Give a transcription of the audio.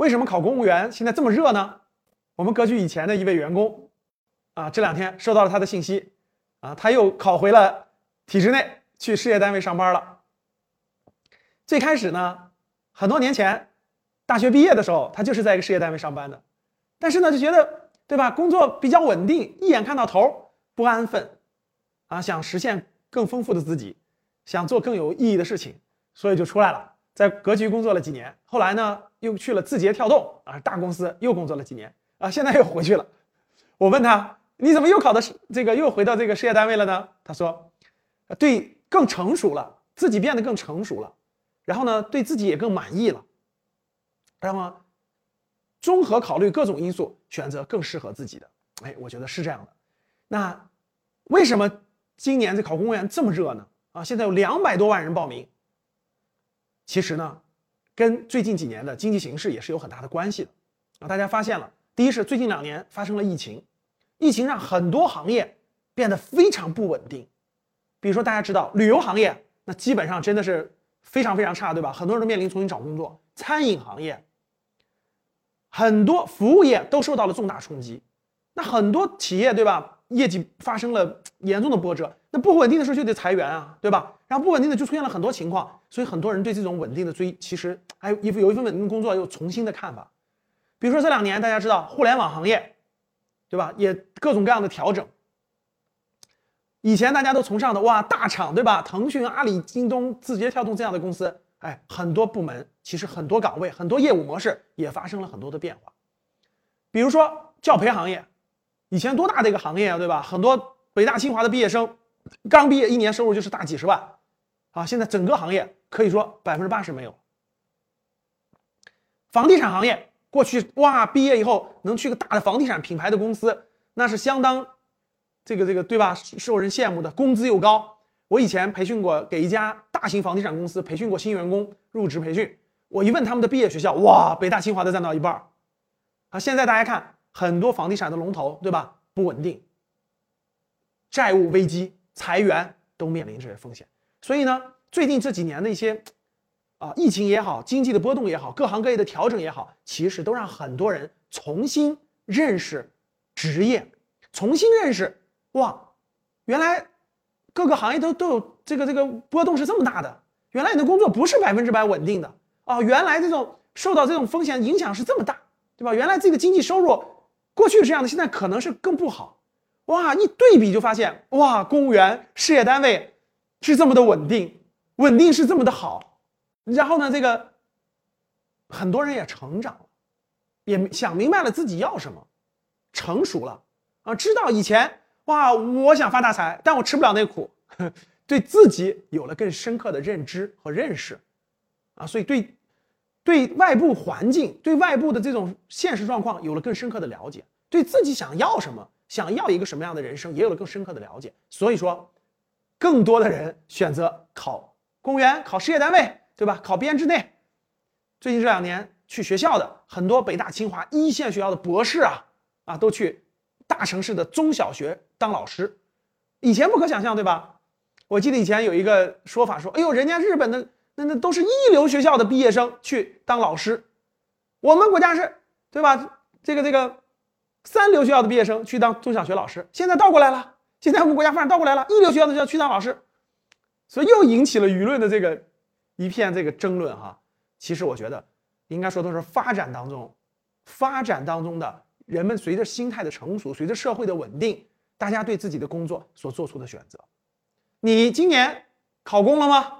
为什么考公务员现在这么热呢？我们格局以前的一位员工，啊，这两天收到了他的信息，啊，他又考回了体制内去事业单位上班了。最开始呢，很多年前，大学毕业的时候，他就是在一个事业单位上班的，但是呢，就觉得对吧，工作比较稳定，一眼看到头，不安分，啊，想实现更丰富的自己，想做更有意义的事情，所以就出来了。在格局工作了几年，后来呢又去了字节跳动啊，大公司又工作了几年啊，现在又回去了。我问他，你怎么又考的这个又回到这个事业单位了呢？他说，对，更成熟了，自己变得更成熟了，然后呢对自己也更满意了，然后综合考虑各种因素，选择更适合自己的。哎，我觉得是这样的。那为什么今年这考公务员这么热呢？啊，现在有两百多万人报名。其实呢，跟最近几年的经济形势也是有很大的关系的啊！大家发现了，第一是最近两年发生了疫情，疫情让很多行业变得非常不稳定。比如说大家知道旅游行业，那基本上真的是非常非常差，对吧？很多人都面临重新找工作。餐饮行业，很多服务业都受到了重大冲击。那很多企业，对吧？业绩发生了严重的波折，那不稳定的时候就得裁员啊，对吧？然后不稳定的就出现了很多情况，所以很多人对这种稳定的追，其实还有一有一份稳定的工作又重新的看法。比如说这两年大家知道互联网行业，对吧？也各种各样的调整。以前大家都崇尚的哇大厂，对吧？腾讯、阿里、京东、字节跳动这样的公司，哎，很多部门其实很多岗位、很多业务模式也发生了很多的变化。比如说教培行业。以前多大的一个行业啊，对吧？很多北大清华的毕业生，刚毕业一年收入就是大几十万，啊，现在整个行业可以说百分之八十没有。房地产行业过去哇，毕业以后能去个大的房地产品牌的公司，那是相当这个这个对吧？受人羡慕的，工资又高。我以前培训过，给一家大型房地产公司培训过新员工入职培训，我一问他们的毕业学校，哇，北大清华的占到一半啊，现在大家看。很多房地产的龙头，对吧？不稳定，债务危机、裁员都面临这些风险。所以呢，最近这几年的一些啊，疫情也好，经济的波动也好，各行各业的调整也好，其实都让很多人重新认识职业，重新认识哇，原来各个行业都都有这个这个波动是这么大的。原来你的工作不是百分之百稳定的啊，原来这种受到这种风险影响是这么大，对吧？原来这个经济收入。过去是这样的，现在可能是更不好，哇！一对比就发现，哇，公务员事业单位是这么的稳定，稳定是这么的好，然后呢，这个很多人也成长了，也想明白了自己要什么，成熟了啊，知道以前哇，我想发大财，但我吃不了那苦，对自己有了更深刻的认知和认识，啊，所以对。对外部环境、对外部的这种现实状况有了更深刻的了解，对自己想要什么、想要一个什么样的人生也有了更深刻的了解。所以说，更多的人选择考公务员、考事业单位，对吧？考编制内。最近这两年去学校的很多北大、清华一线学校的博士啊啊，都去大城市的中小学当老师。以前不可想象，对吧？我记得以前有一个说法说：“哎呦，人家日本的。”那那都是一流学校的毕业生去当老师，我们国家是对吧？这个这个三流学校的毕业生去当中小学老师，现在倒过来了。现在我们国家发展倒过来了，一流学校的学校去当老师，所以又引起了舆论的这个一片这个争论哈。其实我觉得应该说都是发展当中，发展当中的人们随着心态的成熟，随着社会的稳定，大家对自己的工作所做出的选择。你今年考公了吗？